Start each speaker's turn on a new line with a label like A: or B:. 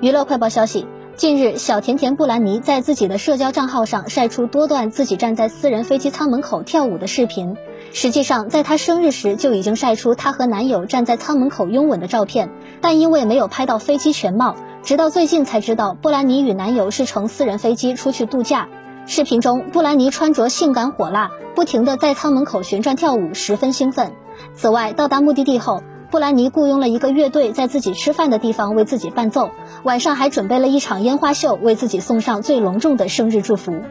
A: 娱乐快报消息，近日，小甜甜布兰妮在自己的社交账号上晒出多段自己站在私人飞机舱门口跳舞的视频。实际上，在她生日时就已经晒出她和男友站在舱门口拥吻的照片，但因为没有拍到飞机全貌，直到最近才知道布兰妮与男友是乘私人飞机出去度假。视频中，布兰妮穿着性感火辣，不停地在舱门口旋转跳舞，十分兴奋。此外，到达目的地后，布兰妮雇佣了一个乐队，在自己吃饭的地方为自己伴奏，晚上还准备了一场烟花秀，为自己送上最隆重的生日祝福。